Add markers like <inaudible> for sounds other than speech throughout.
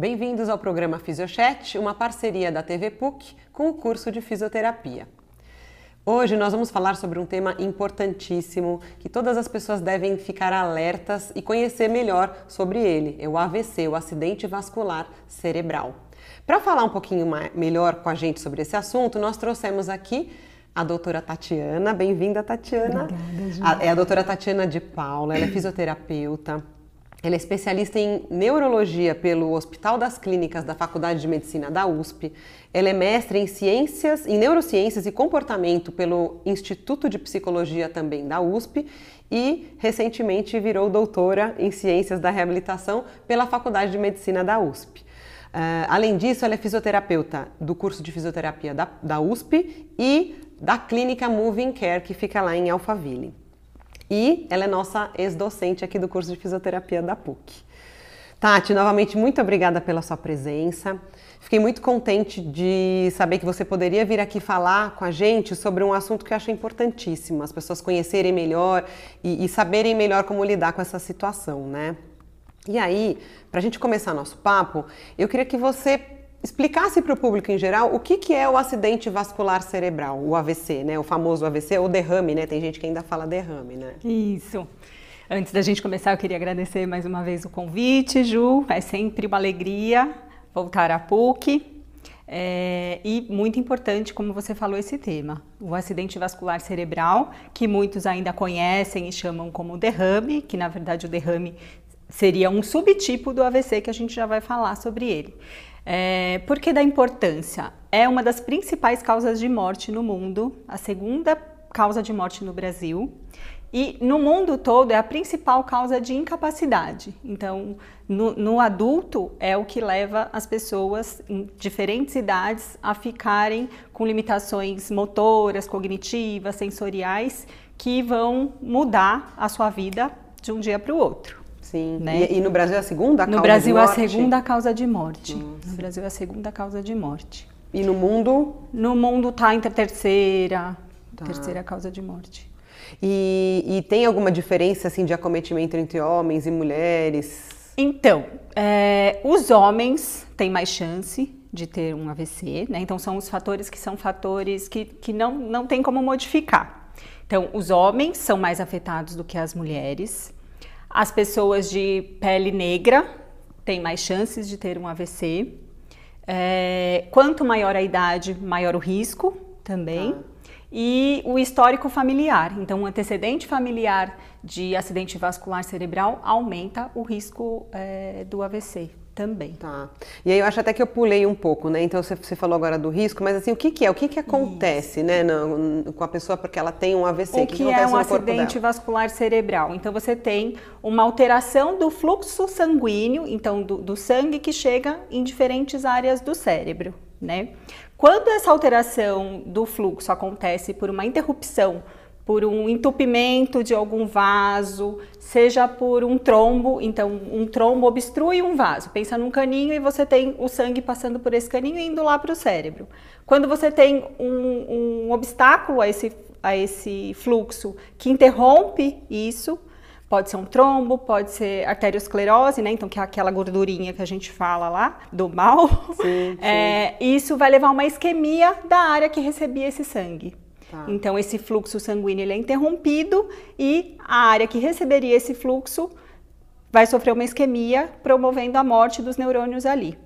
Bem-vindos ao programa Fisiochat, uma parceria da TV PUC com o curso de fisioterapia. Hoje nós vamos falar sobre um tema importantíssimo que todas as pessoas devem ficar alertas e conhecer melhor sobre ele, é o AVC, o acidente vascular cerebral. Para falar um pouquinho mais, melhor com a gente sobre esse assunto, nós trouxemos aqui a doutora Tatiana. Bem-vinda, Tatiana. Obrigada, a, é a doutora Tatiana de Paula, ela é fisioterapeuta. Ela é especialista em neurologia pelo Hospital das Clínicas da Faculdade de Medicina da USP. Ela é mestre em ciências, em neurociências e comportamento pelo Instituto de Psicologia também da USP e recentemente virou doutora em ciências da reabilitação pela Faculdade de Medicina da USP. Uh, além disso, ela é fisioterapeuta do curso de fisioterapia da, da USP e da clínica Moving Care, que fica lá em Alphaville. E ela é nossa ex-docente aqui do curso de fisioterapia da PUC. Tati, novamente, muito obrigada pela sua presença. Fiquei muito contente de saber que você poderia vir aqui falar com a gente sobre um assunto que eu acho importantíssimo, as pessoas conhecerem melhor e, e saberem melhor como lidar com essa situação, né? E aí, para a gente começar nosso papo, eu queria que você explicasse para o público em geral o que, que é o acidente vascular cerebral, o AVC, né? O famoso AVC ou derrame, né? Tem gente que ainda fala derrame, né? Isso. Antes da gente começar, eu queria agradecer mais uma vez o convite, Ju. É sempre uma alegria voltar à PUC. É, e muito importante, como você falou, esse tema, o acidente vascular cerebral, que muitos ainda conhecem e chamam como derrame, que na verdade o derrame seria um subtipo do AVC que a gente já vai falar sobre ele. É, por que da importância? É uma das principais causas de morte no mundo, a segunda causa de morte no Brasil. E no mundo todo é a principal causa de incapacidade. Então, no, no, adulto é o que leva as pessoas em diferentes idades a ficarem com limitações motoras, cognitivas, sensoriais, que vão mudar a sua vida de um dia para o outro. Sim. Né? E, e, no Brasil é a segunda causa no Brasil de morte? é a segunda causa de morte. Nossa. No Brasil é a segunda causa de morte. E no mundo? No mundo está entre a terceira, tá. terceira causa de morte. E, e, tem alguma diferença assim de acometimento entre homens e mulheres? Então, é, os homens têm mais chance de ter um AVC, né? Então são os fatores que são fatores que, que não, não tem como modificar. Então, os homens são mais afetados do que as mulheres. As pessoas de pele negra têm mais chances de ter um AVC. É, quanto maior a idade, maior o risco também. Ah. E o histórico familiar. Então, o antecedente familiar de acidente vascular cerebral aumenta o risco é, do AVC também. Tá. E aí eu acho até que eu pulei um pouco, né? Então você, você falou agora do risco, mas assim, o que, que é? O que, que acontece, Isso. né, com a pessoa porque ela tem um AVC? O que, que, que é um acidente vascular cerebral? Então você tem uma alteração do fluxo sanguíneo, então do, do sangue que chega em diferentes áreas do cérebro, né? Quando essa alteração do fluxo acontece por uma interrupção por um entupimento de algum vaso, seja por um trombo, então um trombo obstrui um vaso. Pensa num caninho e você tem o sangue passando por esse caninho e indo lá para o cérebro. Quando você tem um, um obstáculo a esse, a esse fluxo que interrompe isso, Pode ser um trombo, pode ser arteriosclerose, né? Então, que é aquela gordurinha que a gente fala lá, do mal. Sim, sim. <laughs> É, isso vai levar a uma isquemia da área que recebia esse sangue. Tá. Então, esse fluxo sanguíneo ele é interrompido e a área que receberia esse fluxo vai sofrer uma isquemia, promovendo a morte dos neurônios ali.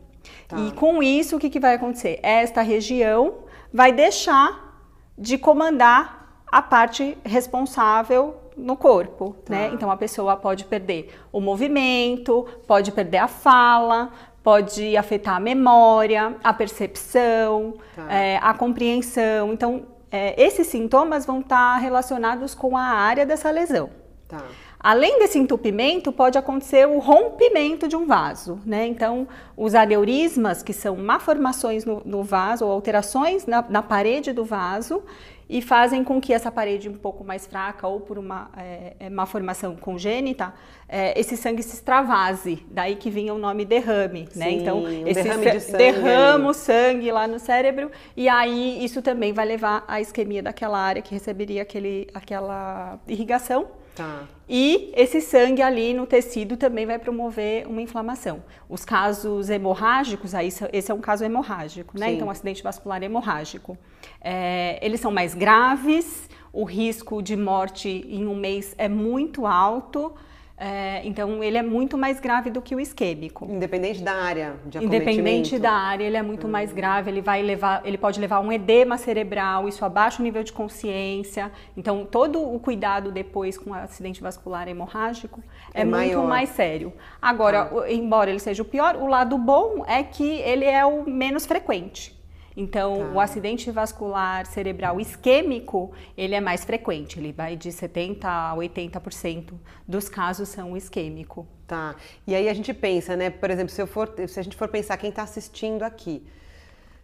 Tá. E com isso, o que, que vai acontecer? Esta região vai deixar de comandar a parte responsável no corpo, tá. né? Então a pessoa pode perder o movimento, pode perder a fala, pode afetar a memória, a percepção, tá. é, a compreensão. Então é, esses sintomas vão estar relacionados com a área dessa lesão. Tá. Além desse entupimento, pode acontecer o rompimento de um vaso, né? Então, os aneurismas, que são malformações no, no vaso ou alterações na, na, parede do vaso, e fazem com que essa parede um pouco mais fraca ou por uma é, é má formação congênita, é, esse sangue se extravase. Daí que vinha o nome derrame, né? Sim, então, um esse derrame de sangue derrama o sangue lá no cérebro e aí isso também vai levar à isquemia daquela área que receberia aquele, aquela irrigação Tá. E esse sangue ali no tecido também vai promover uma inflamação. Os casos hemorrágicos, aí esse é um caso hemorrágico, né? Sim. Então, um acidente vascular hemorrágico. É, eles são mais graves, o risco de morte em um mês é muito alto. É, então, ele é muito mais grave do que o isquêmico. Independente da área de Independente da área, ele é muito hum. mais grave. Ele vai levar, ele pode levar um edema cerebral, isso abaixa o nível de consciência. Então, todo o cuidado depois com o acidente vascular hemorrágico é, é muito maior. mais sério. Agora, ah. embora ele seja o pior, o lado bom é que ele é o menos frequente. Então, tá. o acidente vascular cerebral isquêmico, ele é mais frequente, ele vai de 70 a 80% dos casos são isquêmico. Tá. E aí a gente pensa, né, por exemplo, se, eu for, se a gente for pensar quem está assistindo aqui,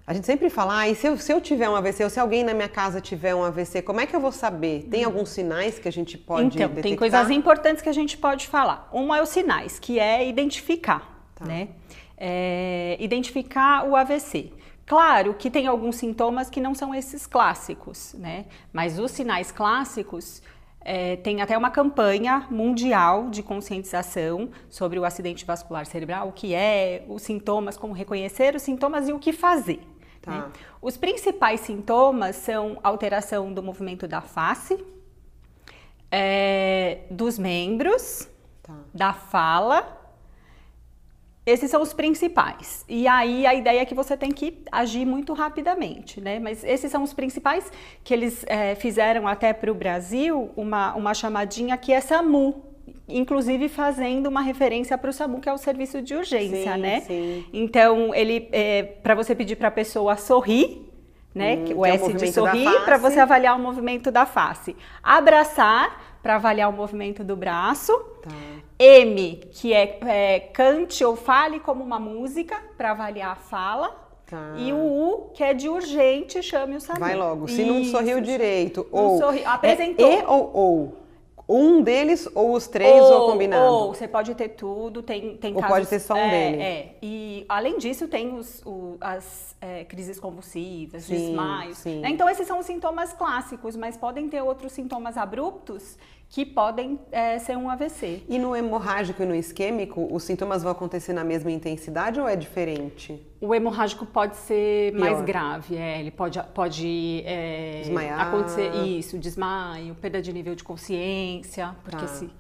a gente sempre fala, ah, e se eu, se eu tiver um AVC, ou se alguém na minha casa tiver um AVC, como é que eu vou saber? Tem hum. alguns sinais que a gente pode então, detectar? tem coisas importantes que a gente pode falar. Um é os sinais, que é identificar, tá. né? É, identificar o AVC. Claro que tem alguns sintomas que não são esses clássicos, né? Mas os sinais clássicos é, tem até uma campanha mundial de conscientização sobre o acidente vascular cerebral, o que é, os sintomas, como reconhecer os sintomas e o que fazer. Tá. Né? Os principais sintomas são alteração do movimento da face, é, dos membros, tá. da fala esses são os principais. E aí a ideia é que você tem que agir muito rapidamente, né? Mas esses são os principais que eles é, fizeram até para o Brasil uma, uma chamadinha que é SAMU, inclusive fazendo uma referência para o SAMU, que é o serviço de urgência, sim, né? Sim. Então, ele é, para você pedir para a pessoa sorrir, né? Hum, o S é o de sorrir, para você avaliar o movimento da face. Abraçar, para avaliar o movimento do braço. Tá. M, que é, é cante ou fale como uma música, para avaliar a fala. Tá. E o U, que é de urgente, chame o SAMU. Vai logo. Se Isso. não sorriu direito, ou. Sorri... Apresentou. É e ou ou? Um deles ou os três ou, ou combinado? Ou você pode ter tudo, tem, tem ou casos, pode ter só um é, dele. É. E além disso tem os, o, as é, crises convulsivas, sim, desmaios. Sim. Né? Então esses são os sintomas clássicos, mas podem ter outros sintomas abruptos que podem é, ser um AVC. E no hemorrágico e no isquêmico, os sintomas vão acontecer na mesma intensidade ou é diferente? O hemorrágico pode ser Pior. mais grave, é, ele pode, pode é, Desmaiar. acontecer isso, desmaio, perda de nível de consciência, porque tá. se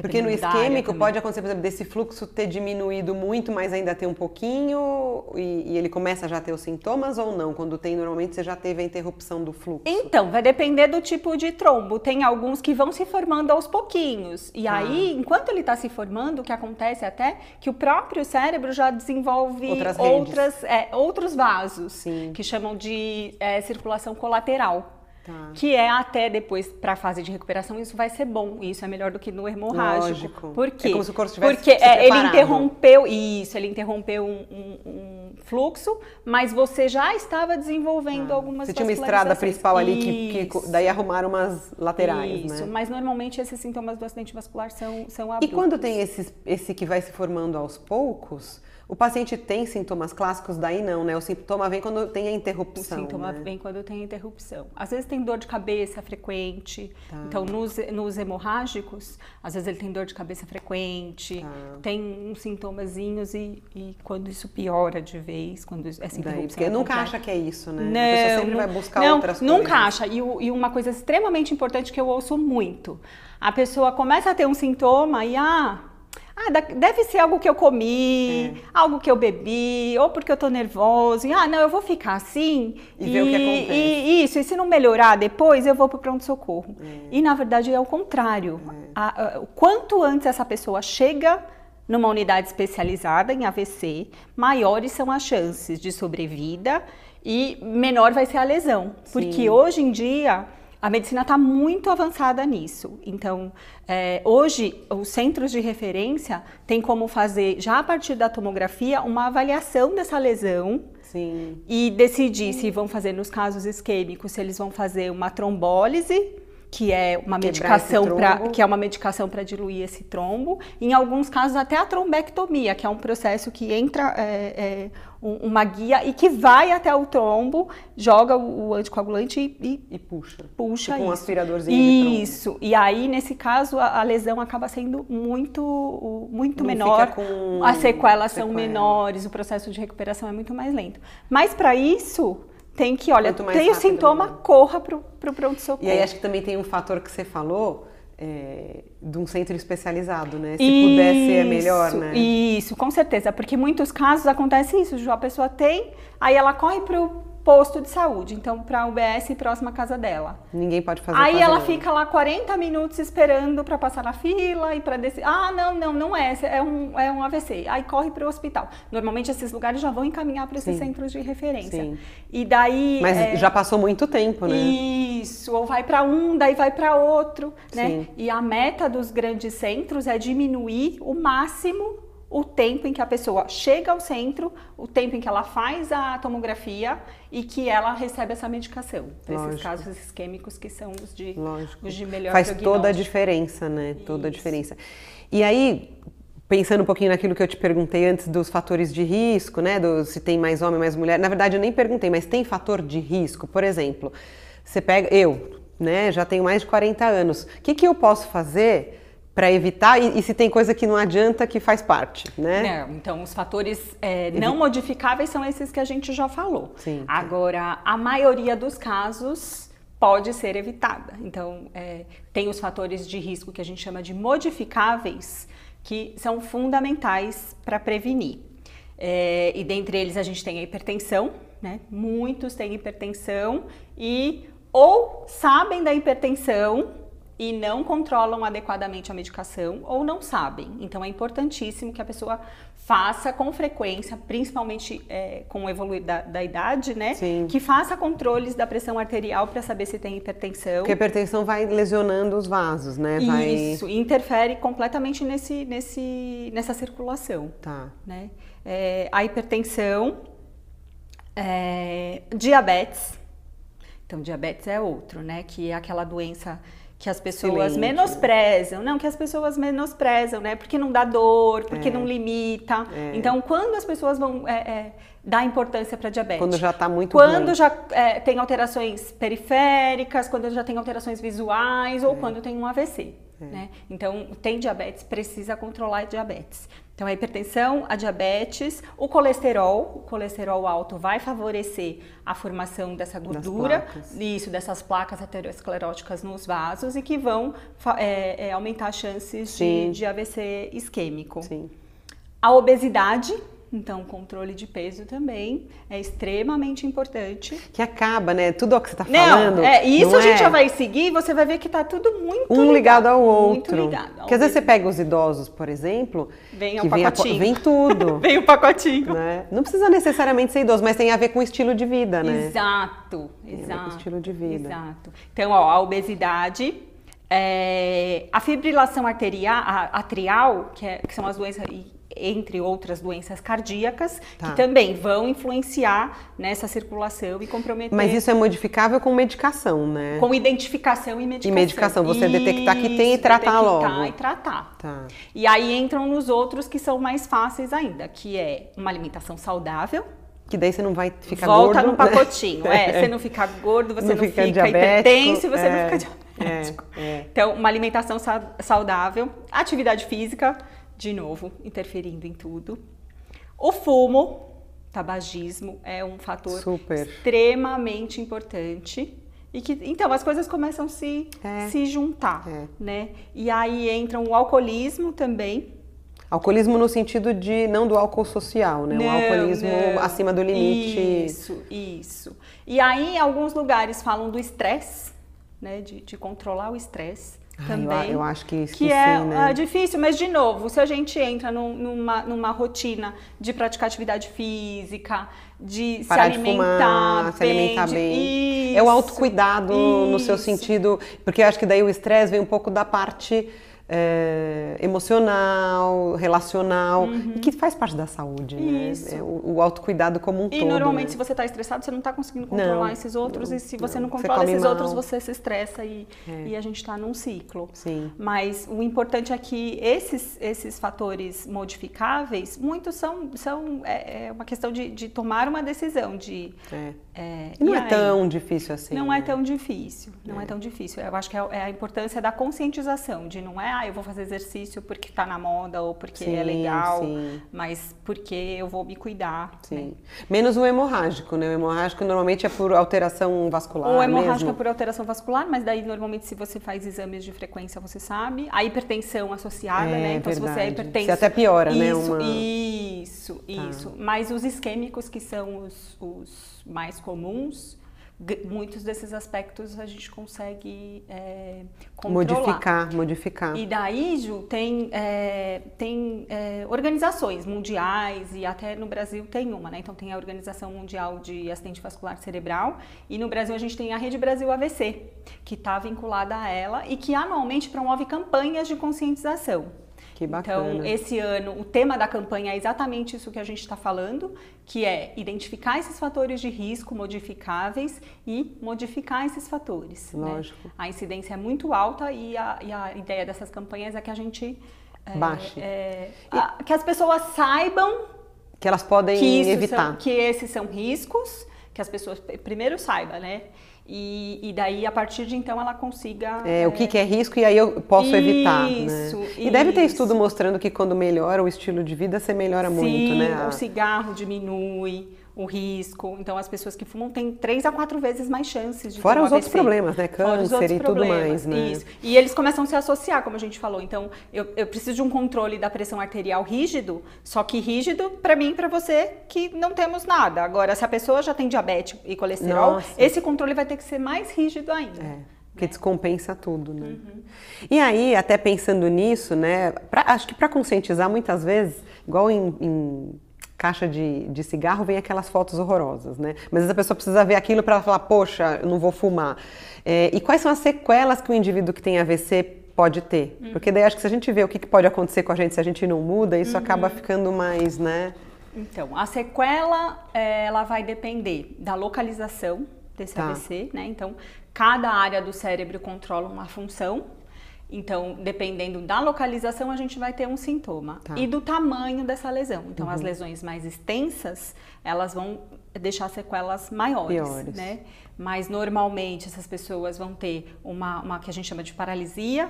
porque no isquêmico pode acontecer, por exemplo, desse fluxo ter diminuído muito, mas ainda ter um pouquinho e, e, ele começa já a ter os sintomas ou não? Quando tem, normalmente você já teve a interrupção do fluxo? Então, vai depender do tipo de trombo. Tem alguns que vão se formando aos pouquinhos. E ah. aí, enquanto ele está se formando, o que acontece até que o próprio cérebro já desenvolve outras, outras é, outros vasos, Sim. que chamam de é, circulação colateral. Tá. Que é até depois, para a fase de recuperação, isso vai ser bom. Isso é melhor do que no hemorrágico. Lógico. Por quê? É como se o corpo tivesse Porque é, ele interrompeu, isso, ele interrompeu um, um, um, fluxo, mas você já estava desenvolvendo ah. algumas Você tinha uma estrada principal ali que, que, daí arrumaram umas laterais, isso. né? mas normalmente esses sintomas do acidente vascular são, são abruptos. E quando tem esses, esse que vai se formando aos poucos, o paciente tem sintomas clássicos, daí não, né? O sintoma vem quando tem a interrupção. O sintoma né? vem quando tem a interrupção. Às vezes tem dor de cabeça frequente. Tá. Então, nos, nos, hemorrágicos, às vezes ele tem dor de cabeça frequente, tá. tem uns sintomazinhos e, e, quando isso piora de vez, quando essa interrupção. Daí, porque é nunca acha que é isso, né? Não, a pessoa sempre vai buscar não, outras coisas. Nunca acha. E, e uma coisa extremamente importante que eu ouço muito: a pessoa começa a ter um sintoma e, ah, ah, deve ser algo que eu comi, é. algo que eu bebi, ou porque eu tô nervoso. Ah, não, eu vou ficar assim. E, e ver o que acontece. E, isso, e se não melhorar depois, eu vou pro pronto-socorro. É. E na verdade é o contrário. É. A, a, quanto antes essa pessoa chega numa unidade especializada em AVC, maiores são as chances de sobrevida e menor vai ser a lesão. Sim. Porque hoje em dia a medicina está muito avançada nisso. Então, é, hoje, os centros de referência têm como fazer, já a partir da tomografia, uma avaliação dessa lesão Sim. e decidir se vão fazer, nos casos isquêmicos, se eles vão fazer uma trombólise, que é uma medicação para que é uma medicação para diluir esse trombo. Em alguns casos até a trombectomia, que é um processo que entra é, é, uma guia e que vai até o trombo, joga o, anticoagulante e, e, puxa, puxa tipo um aspiradorzinho Isso. E aí nesse caso a, a, lesão acaba sendo muito muito Não menor, as sequelas sequela. são menores, o processo de recuperação é muito mais lento. Mas para isso tem que, olha, tem o sintoma, melhor. corra para o pronto-socorro. E aí acho que também tem um fator que você falou, é, de um centro especializado, né? Se isso, pudesse é melhor, né? Isso, com certeza, porque em muitos casos acontece isso, a pessoa tem, aí ela corre para o posto de saúde, então para a UBS próxima à casa dela. Ninguém pode fazer Aí ela fica lá 40 minutos esperando para passar na fila e para descer. Ah, não, não, não é, é um, é um AVC. Aí corre para o hospital. Normalmente esses lugares já vão encaminhar para esses Sim. centros de referência. Sim. E daí Mas é... já passou muito tempo, né? Isso, ou vai para um, daí vai para outro, né? Sim. E a meta dos grandes centros é diminuir o máximo o tempo em que a pessoa chega ao centro, o tempo em que ela faz a tomografia e que ela recebe essa medicação. Esses casos isquêmicos que são os de, os de melhor Faz toda a diferença, né? Toda a diferença. E aí, pensando um pouquinho naquilo que eu te perguntei antes dos fatores de risco, né? Do, se tem mais homem, mais mulher. Na verdade, eu nem perguntei, mas tem fator de risco? Por exemplo, você pega. Eu, né? Já tenho mais de 40 anos. O que, que eu posso fazer? Para evitar e, e, se tem coisa que não adianta que faz parte, né? Não, então os fatores é, não modificáveis são esses que a gente já falou. Sim. Agora a maioria dos casos pode ser evitada. Então é, tem os fatores de risco que a gente chama de modificáveis que são fundamentais para prevenir. É, e dentre eles a gente tem a hipertensão, né? Muitos têm hipertensão e ou sabem da hipertensão e não controlam adequadamente a medicação ou não sabem. Então é importantíssimo que a pessoa faça com frequência, principalmente é, com o evoluir da, da idade, né? Sim. Que faça controles da pressão arterial para saber se tem hipertensão. Porque a hipertensão vai lesionando os vasos, né? Vai... Isso, interfere completamente nesse, nesse, nessa circulação. Tá. Né? É, a hipertensão, é, diabetes. Então, diabetes é outro, né? Que é aquela doença que as pessoas Silente. menosprezam. Não, que as pessoas menosprezam, né? Porque não dá dor, porque é. não limita. É. Então, quando as pessoas vão é, é dar importância para diabetes? Quando já está muito Quando ruim. já é, tem alterações periféricas, quando já tem alterações visuais ou é. quando tem um AVC. Né? Então, tem diabetes, precisa controlar a diabetes. Então, a hipertensão, a diabetes, o colesterol, o colesterol alto vai favorecer a formação dessa gordura, isso, dessas placas ateroscleróticas nos vasos e que vão é, é, aumentar as chances de, de, AVC isquêmico. Sim. A obesidade, então, controle de peso também é extremamente importante. Que acaba, né? Tudo o que você está falando. Não, é, isso a gente é... já vai seguir você vai ver que está tudo muito um ligado, ao outro. Muito ligado. Porque às vezes você pega os idosos, por exemplo, vem o pacotinho. Vem, a, vem tudo. <laughs> vem o pacotinho. Né? Não precisa necessariamente ser idoso, mas tem a ver com o estilo de vida, né? Exato, exato. Com o estilo de vida. Exato. Então, ó, a obesidade, é, a fibrilação arterial, a, atrial, que, é, que são as doenças entre outras doenças cardíacas, tá. que também vão influenciar nessa circulação e comprometer. Mas isso é modificável com medicação, né? Com identificação e medicação. E medicação, você isso, detectar que tem e tratar logo. e tratar. Tá. E aí entram nos outros que são mais fáceis ainda, que é uma alimentação saudável, que daí você não vai ficar Volta gordo. Volta no pacotinho, né? é. <laughs> Você não fica gordo, você não, não fica, fica hipertenso, você é, não fica diabético. É, é. Então, uma alimentação saudável, atividade física, de novo, interferindo em tudo. O fumo, tabagismo, é um fator Super. extremamente importante. E que, então, as coisas começam a se, é. se juntar, é. né? E aí entra o alcoolismo também. Alcoolismo no sentido de, não do álcool social, né? Não, o alcoolismo não. acima do limite. Isso, isso. E aí, alguns lugares falam do estresse, né? De, de controlar o estresse também. Eu, eu, acho que isso que é, né? é, difícil, mas de novo, se a gente entra num, numa, numa rotina de praticar atividade física, de Parar se alimentar, de fumar, bem, se alimentar bem. Isso, é o autocuidado isso. no seu sentido, porque eu acho que daí o estresse vem um pouco da parte é, emocional, relacional, uhum. e que faz parte da saúde, né? Isso. né? O, o autocuidado como um e todo. E normalmente, né? se você está estressado, você não está conseguindo controlar não, esses outros, não, e se você não, não controla você esses mal. outros, você se estressa e, é. e a gente está num ciclo. Sim. Mas o importante é que esses, esses fatores modificáveis, muitos são, são é, é uma questão de, de, tomar uma decisão, de... É. É, e não e é aí, tão difícil assim. Não né? é tão difícil, não é. tão difícil. Eu acho que é a importância da conscientização, de não é, ah, eu vou fazer exercício porque está na moda ou porque sim, é legal, sim. mas porque eu vou me cuidar. Sim. Né? Menos o hemorrágico, né? O hemorrágico normalmente é por alteração vascular. O hemorrágico mesmo. é por alteração vascular, mas daí normalmente se você faz exames de frequência, você sabe. A hipertensão associada, é, né? Então verdade. se você é hipertenso. Você até piora, isso, né? Uma... Isso, tá. isso. Mas os isquêmicos, que são os, os mais comuns, muitos desses aspectos a gente consegue é, modificar, modificar. E daí, Ju, tem, é, tem é, organizações mundiais e até no Brasil tem uma, né? Então tem a Organização Mundial de Acidente Vascular Cerebral e no Brasil a gente tem a Rede Brasil AVC, que está vinculada a ela e que anualmente promove campanhas de conscientização. Que bacana. Então, esse ano, o tema da campanha é exatamente isso que a gente está falando, que é identificar esses fatores de risco modificáveis e modificar esses fatores. Né? Lógico. Né? A incidência é muito alta e a, e a ideia dessas campanhas é que a gente... É, Baixe. É, a, que as pessoas saibam... Que elas podem que evitar. São, que esses são riscos, que as pessoas primeiro saibam, né? E, e, daí, a partir de então, ela consiga. É, é... o que, que, é risco e aí eu posso isso, evitar. Né? E isso. deve ter estudo mostrando que quando melhora o estilo de vida, você melhora Sim, muito, né? O cigarro diminui o risco. Então, as pessoas que fumam têm três a quatro vezes mais chances de Fora ter os outros problemas, né? Câncer e tudo mais, né? Isso. E eles começam a se associar, como a gente falou. Então, eu, eu preciso de um controle da pressão arterial rígido, só que rígido para mim e para você que não temos nada. Agora, se a pessoa já tem diabetes e colesterol, Nossa. esse controle vai ter que ser mais rígido ainda. É. Porque descompensa tudo, né? Uhum. E aí, até pensando nisso, né? Pra, acho que para conscientizar, muitas vezes, igual em, em caixa de, de cigarro vem aquelas fotos horrorosas, né? Mas a pessoa precisa ver aquilo para falar, poxa, eu não vou fumar. É, e quais são as sequelas que o indivíduo que tem AVC pode ter? Uhum. Porque daí acho que se a gente vê o que, que pode acontecer com a gente se a gente não muda, isso uhum. acaba ficando mais, né? Então, a sequela, ela vai depender da localização desse tá. AVC, né? Então, cada área do cérebro controla uma função então, dependendo da localização, a gente vai ter um sintoma. Tá. E do tamanho dessa lesão. Então, uhum. as lesões mais extensas, elas vão deixar sequelas maiores, Piores. né? Mas, normalmente, essas pessoas vão ter uma, uma que a gente chama de paralisia,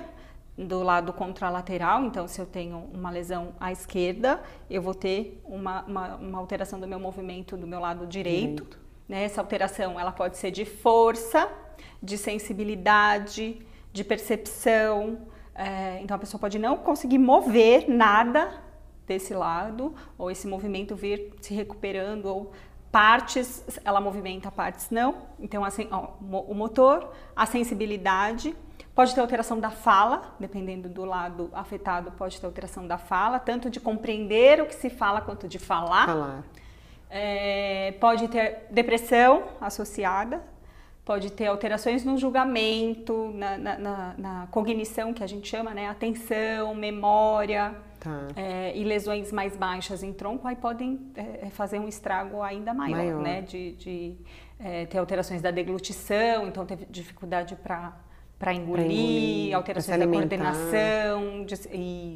do lado contralateral, então se eu tenho uma lesão à esquerda, eu vou ter uma, uma, uma alteração do meu movimento do meu lado direito. direito. Né? Essa alteração ela pode ser de força, de sensibilidade, de percepção. É, então a pessoa pode não conseguir mover nada desse lado, ou esse movimento vir se recuperando, ou partes ela movimenta, partes não. Então assim, ó, o motor, a sensibilidade, pode ter alteração da fala, dependendo do lado afetado, pode ter alteração da fala, tanto de compreender o que se fala quanto de falar. falar. É, pode ter depressão associada, pode ter alterações no julgamento, na, na, na, na cognição, que a gente chama, né? Atenção, memória. Tá. É, e lesões mais baixas em tronco, aí podem é, fazer um estrago ainda maior, maior. né? De, de é, ter alterações da deglutição, então ter dificuldade para para engolir, engolir, alterações da coordenação, de,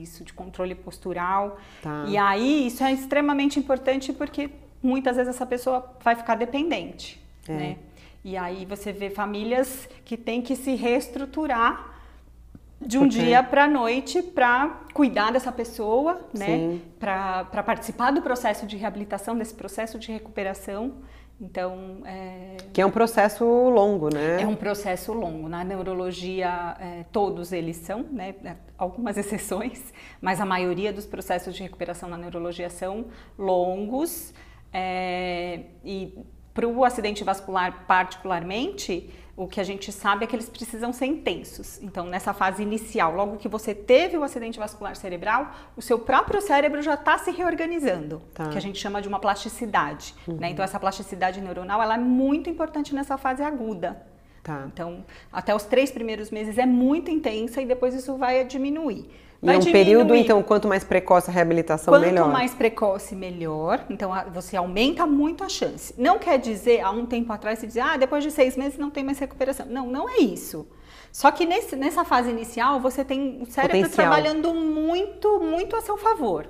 isso, de controle postural. Tá. E aí isso é extremamente importante porque muitas vezes essa pessoa vai ficar dependente, é. né? E aí você vê famílias que têm que se reestruturar de um Porque... dia para a noite para cuidar dessa pessoa, né? Para participar do processo de reabilitação, desse processo de recuperação. Então, é... que é um processo longo, né? É um processo longo. Na neurologia, é, todos eles são, né? Algumas exceções, mas a maioria dos processos de recuperação na neurologia são longos. É, e para o acidente vascular, particularmente, o que a gente sabe é que eles precisam ser intensos. Então, nessa fase inicial, logo que você teve o acidente vascular cerebral, o seu próprio cérebro já está se reorganizando, tá. que a gente chama de uma plasticidade. Né? Uhum. Né? Então, essa plasticidade neuronal ela é muito importante nessa fase aguda. Tá. Então, até os três primeiros meses é muito intensa e depois isso vai diminuir. Vai e é um diminuir. período, então, quanto mais precoce a reabilitação, quanto melhor. Quanto mais precoce, melhor. Então, você aumenta muito a chance. Não quer dizer, há um tempo atrás, você dizia, ah, depois de seis meses não tem mais recuperação. Não, não é isso. Só que nesse, nessa fase inicial, você tem o cérebro Potencial. trabalhando muito, muito a seu favor.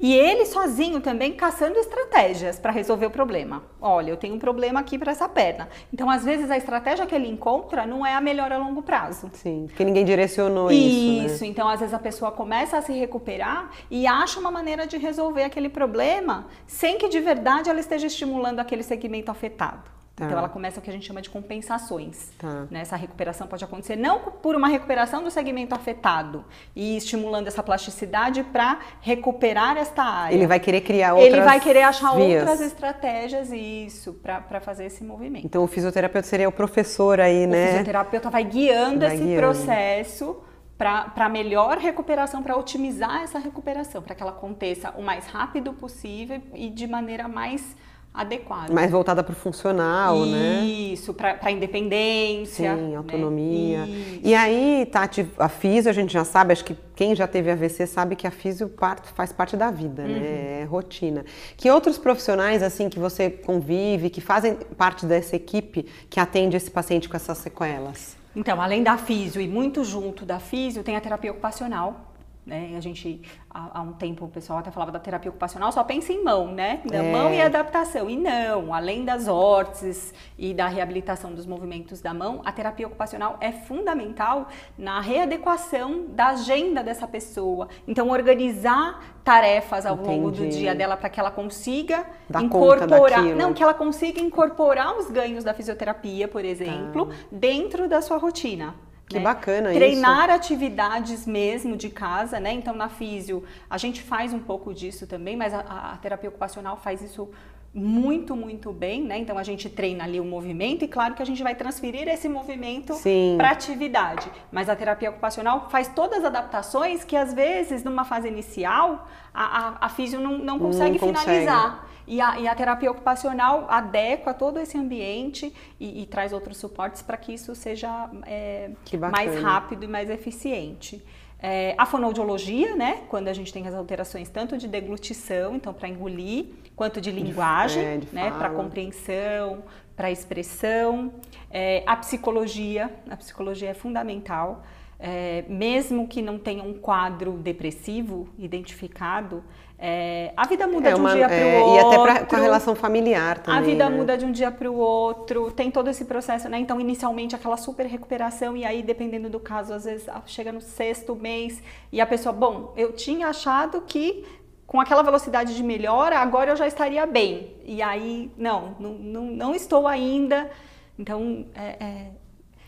E ele sozinho também caçando estratégias para resolver o problema. Olha, eu tenho um problema aqui para essa perna. Então, às vezes, a estratégia que ele encontra não é a melhor a longo prazo. Sim, porque ninguém direcionou isso. Isso, né? então, às vezes, a pessoa começa a se recuperar e acha uma maneira de resolver aquele problema sem que de verdade ela esteja estimulando aquele segmento afetado. Tá. Então ela começa o que a gente chama de compensações. Tá. Né? Essa recuperação pode acontecer não por uma recuperação do segmento afetado e estimulando essa plasticidade para recuperar esta área. Ele vai querer criar outras Ele vai querer achar vias. outras estratégias isso para fazer esse movimento. Então o fisioterapeuta seria o professor aí, o né? O fisioterapeuta vai guiando vai esse guiando. processo para melhor recuperação, para otimizar essa recuperação, para que ela aconteça o mais rápido possível e de maneira mais adequada. Mais voltada para o funcional, Isso, né? Isso, para independência. Sim, né? autonomia. Né? E aí, Tati, a físio, a gente já sabe, acho que quem já teve AVC sabe que a físio faz parte da vida, né? uhum. né? É rotina. Que outros profissionais, assim, que você convive, que fazem parte dessa equipe que atende esse paciente com essas sequelas? Então, além da físio e muito junto da físio, tem a terapia ocupacional, né? A gente, há, há, um tempo, o pessoal até falava da terapia ocupacional, só pensa em mão, né? Da é. mão e adaptação. E não, além das órteses e da reabilitação dos movimentos da mão, a terapia ocupacional é fundamental na readequação da agenda dessa pessoa. Então, organizar tarefas ao Entendi. longo do dia dela para que ela consiga Dá incorporar, não, que ela consiga incorporar os ganhos da fisioterapia, por exemplo, tá. dentro da sua rotina. Que né? bacana Treinar isso. atividades mesmo de casa, né? Então, na físio, a gente faz um pouco disso também, mas a, a terapia ocupacional faz isso muito, muito bem, né? Então a gente treina ali o movimento e claro que a gente vai transferir esse movimento para atividade. Mas a terapia ocupacional faz todas as adaptações que às vezes numa fase inicial a, a, a físio não, não consegue não finalizar. Consegue. E a, e a, terapia ocupacional adequa todo esse ambiente e, e traz outros suportes para que isso seja é, mais rápido e mais eficiente. É, a fonoaudiologia, né? Quando a gente tem as alterações tanto de deglutição, então para engolir, quanto de linguagem, é, de né? Para compreensão, para expressão. É, a psicologia, a psicologia é fundamental. É, mesmo que não tenha um quadro depressivo identificado, é, a vida muda é uma, de um dia para o é, outro. E até pra, com a relação familiar também. A vida né? muda de um dia para o outro, tem todo esse processo, né? Então, inicialmente, aquela super recuperação, e aí, dependendo do caso, às vezes chega no sexto mês e a pessoa, bom, eu tinha achado que com aquela velocidade de melhora, agora eu já estaria bem. E aí, não, não, não, não estou ainda. Então, é,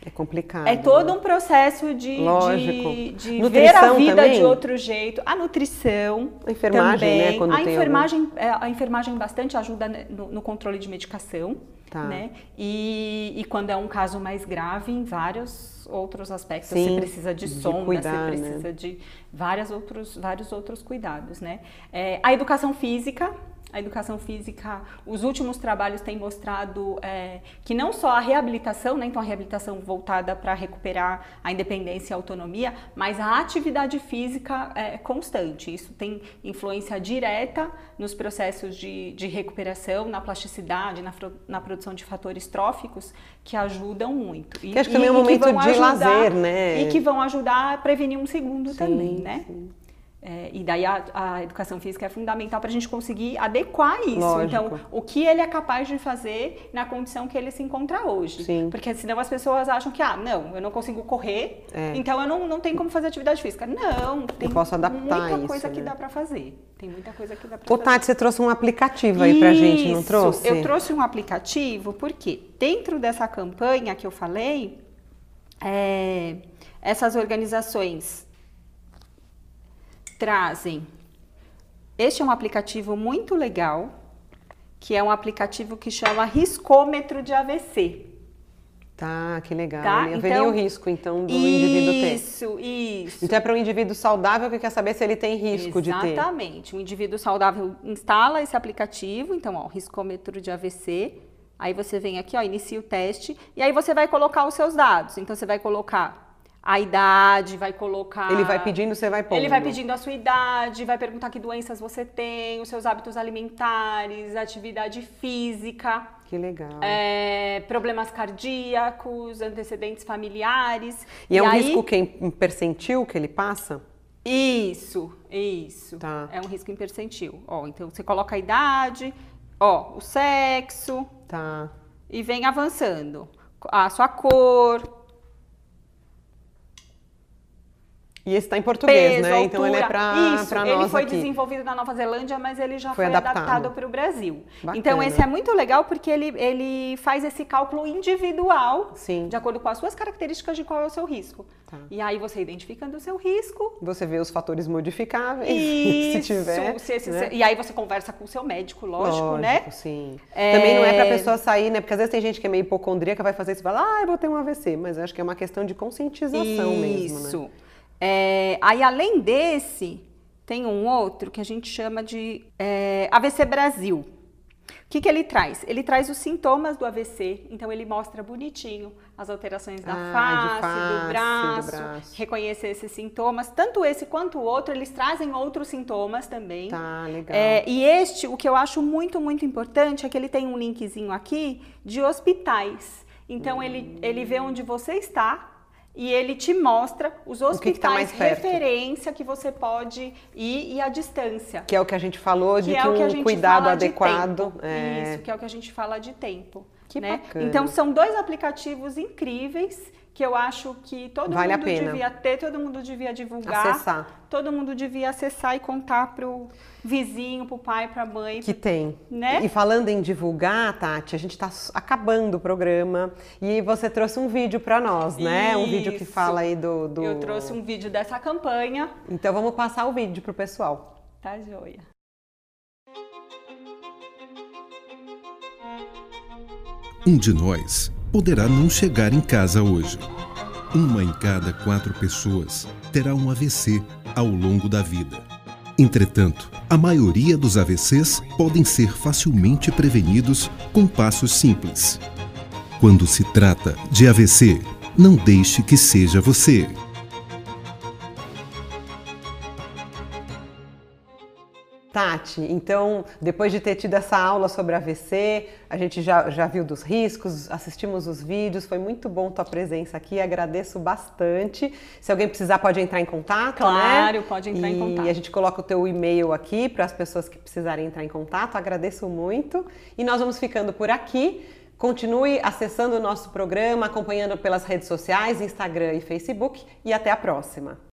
é complicado. É todo né? um processo de, de, de ver a vida também? de outro jeito. A nutrição. A enfermagem, também. né? Quando a, enfermagem, algum... É, a enfermagem bastante ajuda no, no controle de medicação. Tá. Né? E, e, quando é um caso mais grave, em vários outros aspectos. Sim, você precisa de, de cuidar, você precisa né? de vários outros, vários outros cuidados. Né? É, a educação física a educação física, os últimos trabalhos têm mostrado é, que não só a reabilitação, né, então a reabilitação voltada para recuperar a independência e a autonomia, mas a atividade física é constante. Isso tem influência direta nos processos de, de recuperação, na plasticidade, na, na, produção de fatores tróficos que ajudam muito. E, que acho que também é um momento de ajudar, lazer, né? E que vão ajudar a prevenir um segundo sim, também, né? Sim. É, e daí a, a, educação física é fundamental para a gente conseguir adequar isso. Lógico. Então, o que ele é capaz de fazer na condição que ele se encontra hoje. Sim. Porque senão as pessoas acham que, ah, não, eu não consigo correr, é. então eu não, não tenho como fazer atividade física. Não, tem eu posso adaptar muita coisa isso, que né? dá para fazer. Tem muita coisa que dá para fazer. Ô, Tati, você trouxe um aplicativo aí para gente, não trouxe? Eu trouxe um aplicativo porque dentro dessa campanha que eu falei, é, essas organizações trazem. Este é um aplicativo muito legal, que é um aplicativo que chama Riscômetro de AVC. Tá, que legal. Tá? Haveria então, o risco, então, do isso, indivíduo ter. Isso, isso. Então é para um indivíduo saudável que quer saber se ele tem risco Exatamente. de ter. Exatamente. O indivíduo saudável instala esse aplicativo, então, ó, riscômetro de AVC, Aí você vem aqui, ó, inicia o teste, e aí você vai colocar os seus dados. Então você vai colocar a idade, vai colocar. Ele vai pedindo, você vai pondo. Ele vai pedindo a sua idade, vai perguntar que doenças você tem, os seus hábitos alimentares, atividade física. Que legal. É, problemas cardíacos, antecedentes familiares. E, e é um aí... risco que em percentil que ele passa? Isso, isso. Tá. É um risco em percentil. Ó, então você coloca a idade, ó, o sexo. Tá. E vem avançando. A sua cor, E esse está em português, Peso, né? Altura. Então ele é para nós ele foi aqui. desenvolvido na Nova Zelândia, mas ele já foi, foi adaptado para o Brasil. Bacana. Então esse é muito legal porque ele, ele faz esse cálculo individual, Sim. de acordo com as suas características de qual é o seu risco. Tá. E aí você identificando o seu risco... Você vê os fatores modificáveis, <laughs> Isso, se tiver. Se esse, né? E aí você conversa com o seu médico, lógico, lógico né? sim. É... Também não é para a pessoa sair, né? Porque às vezes tem gente que é meio hipocondríaca, vai fazer isso e fala, ah, eu vou ter um AVC. Mas eu acho que é uma questão de conscientização isso. mesmo, né? Isso. É, aí, além desse, tem um outro que a gente chama de é, AVC Brasil. O que, que ele traz? Ele traz os sintomas do AVC, então ele mostra bonitinho as alterações da ah, face, face do, braço, do, braço, reconhecer esses sintomas. Tanto esse quanto o outro, eles trazem outros sintomas também. Tá, legal. É, e este, o que eu acho muito, muito importante é que ele tem um linkzinho aqui de hospitais. Então hum. ele, ele vê onde você está, e ele te mostra os hospitais que tá referência que você pode ir e a distância. Que é o que a gente falou de que, é que um cuidado adequado. É... Isso, que é o que a gente fala de tempo. Que né? bacana. Então são dois aplicativos incríveis que eu acho que todo vale mundo devia ter, todo mundo devia divulgar. Acessar. Todo mundo devia acessar e contar pro vizinho, pro pai, pra mãe. Que tem. Né? E falando em divulgar, Tati, a gente está acabando o programa e você trouxe um vídeo para nós, né? Isso. Um vídeo que fala aí do, do... Eu trouxe um vídeo dessa campanha. Então vamos passar o vídeo pro pessoal. Tá joia. Um de nós poderá não chegar em casa hoje. Uma em cada quatro pessoas terá um AVC ao longo da vida. Entretanto, a maioria dos AVCs podem ser facilmente prevenidos com passos simples. Quando se trata de AVC, não deixe que seja você. Tati, então, depois de ter tido essa aula sobre AVC, a gente já, já viu dos riscos, assistimos os vídeos, foi muito bom tua presença aqui, agradeço bastante. Se alguém precisar, pode entrar em contato, claro, né? pode entrar e em contato. E a gente coloca o teu e-mail aqui para as pessoas que precisarem entrar em contato, agradeço muito. E nós vamos ficando por aqui. Continue acessando o nosso programa, acompanhando pelas redes sociais, Instagram e Facebook, e até a próxima.